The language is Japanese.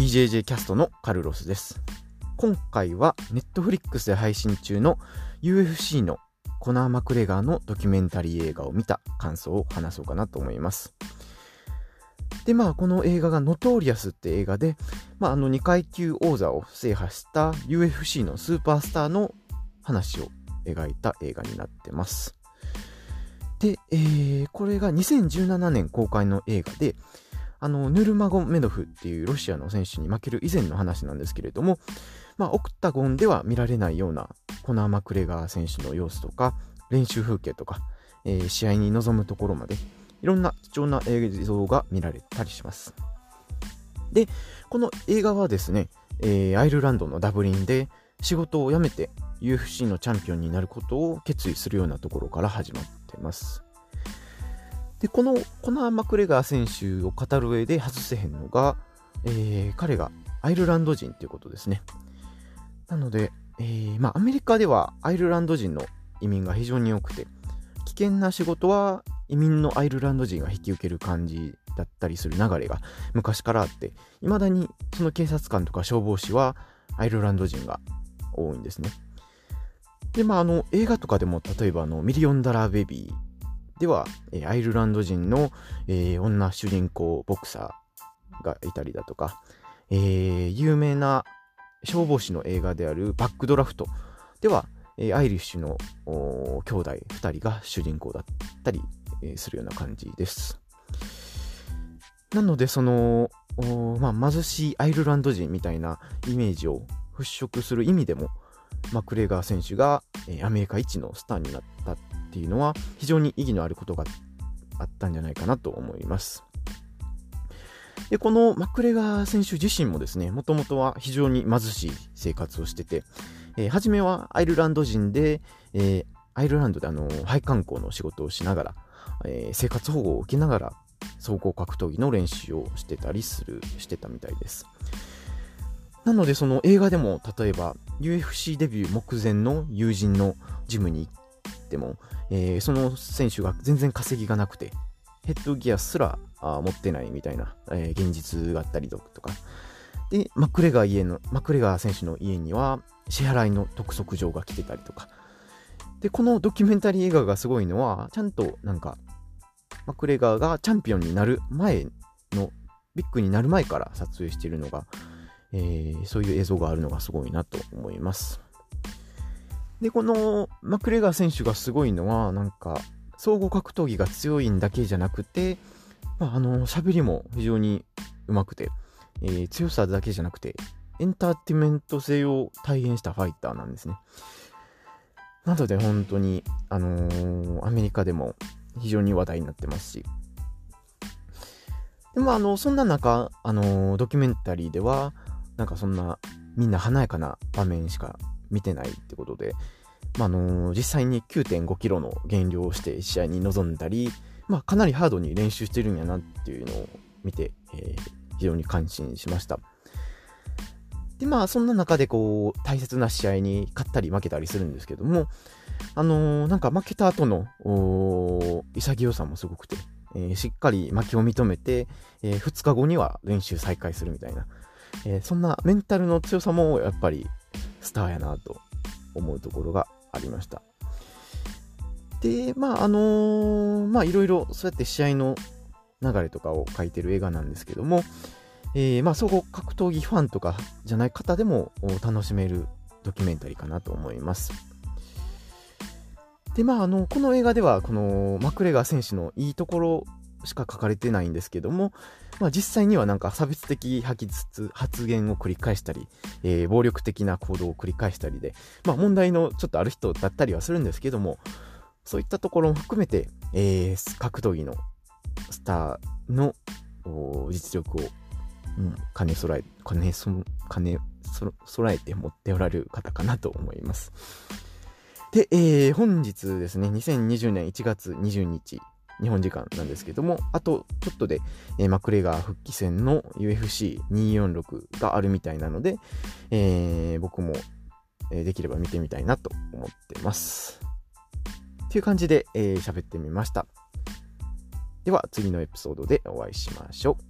BJJ キャストのカルロスです。今回は Netflix で配信中の UFC のコナー・マクレガーのドキュメンタリー映画を見た感想を話そうかなと思います。で、まあ、この映画がノトーリアスって映画で、まあ、あの2階級王座を制覇した UFC のスーパースターの話を描いた映画になってます。で、えー、これが2017年公開の映画で、あの、ヌルマゴメドフっていうロシアの選手に負ける以前の話なんですけれども、まあ、オクタゴンでは見られないようなコナー・マクレガー選手の様子とか、練習風景とか、えー、試合に臨むところまで、いろんな貴重な映像が見られたりします。で、この映画はですね、えー、アイルランドのダブリンで仕事を辞めて UFC のチャンピオンになることを決意するようなところから始まってます。で、このコナー・マクレガー選手を語る上で外せへんのが、えー、彼がアイルランド人ということですね。なので、えー、まあ、アメリカではアイルランド人の移民が非常に多くて、危険な仕事は移民のアイルランド人が引き受ける感じだったりする流れが昔からあって、未だにその警察官とか消防士はアイルランド人が多いんですね。で、まあ、あの、映画とかでも、例えばあの、ミリオンダラーベビーでは、えアイルランド人の、えー、女主人公ボクサーがいたりだとか、えー、有名な消防士の映画であるバックドラフトでは、えアイリッシュの兄弟2人が主人公だったり、えするような感じです。なので、その、まあ、貧しいアイルランド人みたいなイメージを払拭する意味でも、マクレーガー選手が、えアメリカ一のスターになったっっていうのは非常に意義のあることがあったんじゃないかなと思います。で、このマクレガー選手自身もですね、もともとは非常に貧しい生活をしてて、えー、初めはアイルランド人で、えー、アイルランドであの、配管工の仕事をしながら、えー、生活保護を受けながら、総合格闘技の練習をしてたりする、してたみたいです。なので、その映画でも、例えば、UFC デビュー目前の友人のジムに行っても、えー、その選手が全然稼ぎがなくて、ヘッドギアすらあ持ってないみたいな、えー、現実があったりとか。で、マクレガー家の、マクレガー選手の家には支払いの督促状が来てたりとか。で、このドキュメンタリー映画がすごいのは、ちゃんとなんか、マクレガーがチャンピオンになる前の、ビッグになる前から撮影しているのが、えー、そういう映像があるのがすごいなと思います。で、このマクレガー選手がすごいのは、なんか、総合格闘技が強いんだけじゃなくて、まあ、あの、喋りも非常に上手くて、えー、強さだけじゃなくて、エンターテイメント性を体現したファイターなんですね。なので本当に、あのー、アメリカでも非常に話題になってますし。でもあの、そんな中、あのー、ドキュメンタリーでは、なんかそんなみんな華やかな場面しか見てないってことで、まあ、の実際に9.5キロの減量をして試合に臨んだり、まあ、かなりハードに練習してるんやなっていうのを見て、えー、非常に感心しました。で、まあ、そんな中でこう、大切な試合に勝ったり負けたりするんですけども、あのー、なんか負けた後の潔さもすごくて、えー、しっかり負けを認めて、えー、2日後には練習再開するみたいな、え、そんなメンタルの強さもやっぱりスターやなと思うところがありました。で、まあ、あのー、まあ、いろいろそうやって試合の流れとかを書いてる映画なんですけども、えー、まあ、総合格闘技ファンとかじゃない方でも楽しめるドキュメンタリーかなと思います。で、まあ、あの、この映画では、このマクレガー選手のいいところしか書かれてないんですけども、まあ、実際にはなんか差別的吐きつつ発言を繰り返したり、えー、暴力的な行動を繰り返したりで、まあ、問題のちょっとある人だったりはするんですけども、そういったところも含めて、えー、格闘技のスターの実力を、うん、兼ね備え、兼そ、兼ね備えて持っておられる方かなと思います。で、えー、本日ですね、2020年1月20日、日本時間なんですけども、あとちょっとで、えー、マクレガー復帰戦の UFC246 があるみたいなので、えー、僕も、え、できれば見てみたいなと思ってます。っていう感じで喋、えー、ってみました。では次のエピソードでお会いしましょう。